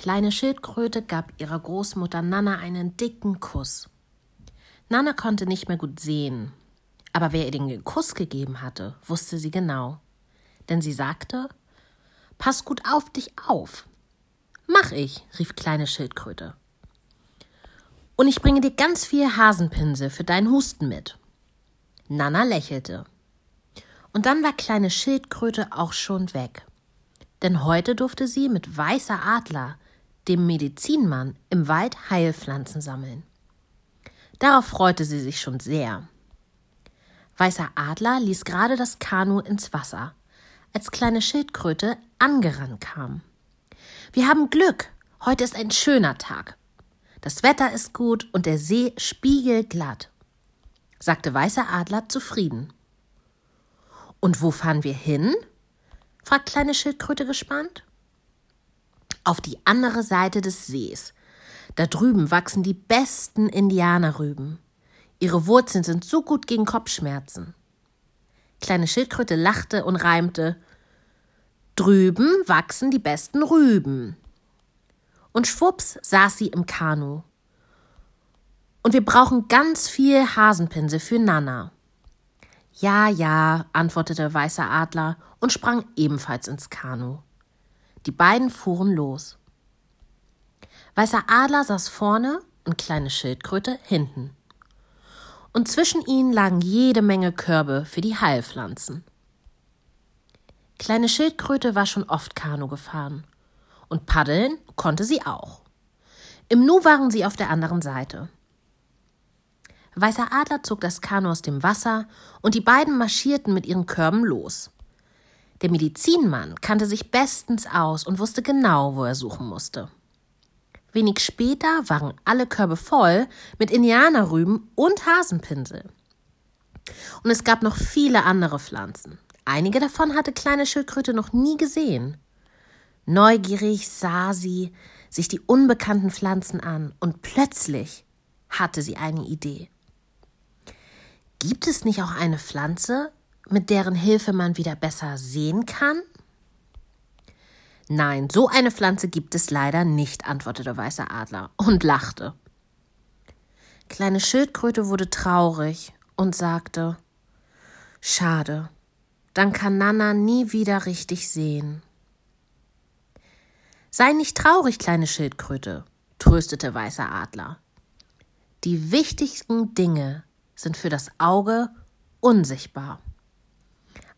Kleine Schildkröte gab ihrer Großmutter Nana einen dicken Kuss. Nana konnte nicht mehr gut sehen, aber wer ihr den Kuss gegeben hatte, wusste sie genau. Denn sie sagte, Pass gut auf dich auf. Mach ich, rief kleine Schildkröte. Und ich bringe dir ganz viel Hasenpinsel für deinen Husten mit. Nana lächelte. Und dann war kleine Schildkröte auch schon weg. Denn heute durfte sie mit weißer Adler, dem Medizinmann, im Wald Heilpflanzen sammeln. Darauf freute sie sich schon sehr. Weißer Adler ließ gerade das Kanu ins Wasser, als kleine Schildkröte angerannt kam. Wir haben Glück. Heute ist ein schöner Tag. Das Wetter ist gut und der See spiegelglatt sagte Weißer Adler zufrieden. Und wo fahren wir hin? fragt kleine Schildkröte gespannt. Auf die andere Seite des Sees. Da drüben wachsen die besten Indianerrüben. Ihre Wurzeln sind so gut gegen Kopfschmerzen. Kleine Schildkröte lachte und reimte Drüben wachsen die besten Rüben. Und schwupps saß sie im Kanu. Und wir brauchen ganz viel Hasenpinsel für Nana. Ja, ja, antwortete Weißer Adler und sprang ebenfalls ins Kanu. Die beiden fuhren los. Weißer Adler saß vorne und kleine Schildkröte hinten. Und zwischen ihnen lagen jede Menge Körbe für die Heilpflanzen. Kleine Schildkröte war schon oft Kanu gefahren. Und paddeln konnte sie auch. Im Nu waren sie auf der anderen Seite. Weißer Adler zog das Kanu aus dem Wasser und die beiden marschierten mit ihren Körben los. Der Medizinmann kannte sich bestens aus und wusste genau, wo er suchen musste. Wenig später waren alle Körbe voll mit Indianerrüben und Hasenpinsel. Und es gab noch viele andere Pflanzen. Einige davon hatte kleine Schildkröte noch nie gesehen. Neugierig sah sie sich die unbekannten Pflanzen an und plötzlich hatte sie eine Idee. Gibt es nicht auch eine Pflanze, mit deren Hilfe man wieder besser sehen kann? Nein, so eine Pflanze gibt es leider nicht, antwortete Weißer Adler und lachte. Kleine Schildkröte wurde traurig und sagte Schade, dann kann Nana nie wieder richtig sehen. Sei nicht traurig, kleine Schildkröte, tröstete Weißer Adler. Die wichtigsten Dinge sind für das Auge unsichtbar.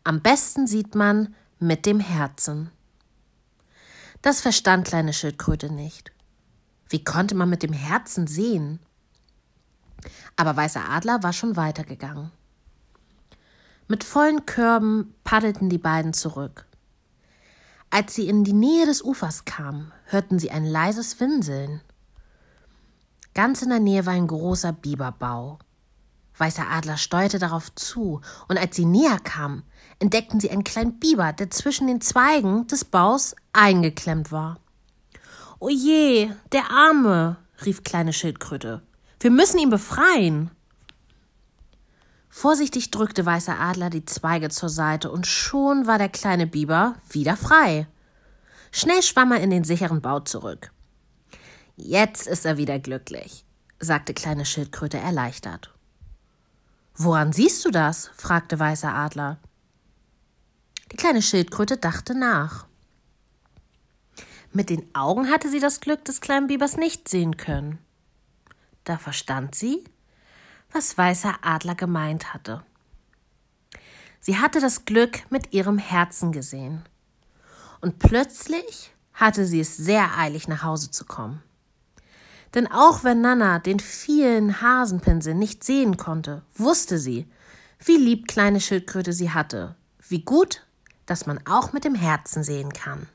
Am besten sieht man mit dem Herzen. Das verstand kleine Schildkröte nicht. Wie konnte man mit dem Herzen sehen? Aber Weißer Adler war schon weitergegangen. Mit vollen Körben paddelten die beiden zurück. Als sie in die Nähe des Ufers kamen, hörten sie ein leises Winseln. Ganz in der Nähe war ein großer Biberbau. Weißer Adler steuerte darauf zu, und als sie näher kamen, entdeckten sie einen kleinen Biber, der zwischen den Zweigen des Baus eingeklemmt war. O je, der Arme, rief kleine Schildkröte. Wir müssen ihn befreien. Vorsichtig drückte Weißer Adler die Zweige zur Seite, und schon war der kleine Biber wieder frei. Schnell schwamm er in den sicheren Bau zurück. Jetzt ist er wieder glücklich, sagte kleine Schildkröte erleichtert. Woran siehst du das? fragte Weißer Adler. Die kleine Schildkröte dachte nach. Mit den Augen hatte sie das Glück des kleinen Bibers nicht sehen können. Da verstand sie, was Weißer Adler gemeint hatte. Sie hatte das Glück mit ihrem Herzen gesehen. Und plötzlich hatte sie es sehr eilig, nach Hause zu kommen. Denn auch wenn Nana den vielen Hasenpinsel nicht sehen konnte, wusste sie, wie lieb kleine Schildkröte sie hatte, wie gut, dass man auch mit dem Herzen sehen kann.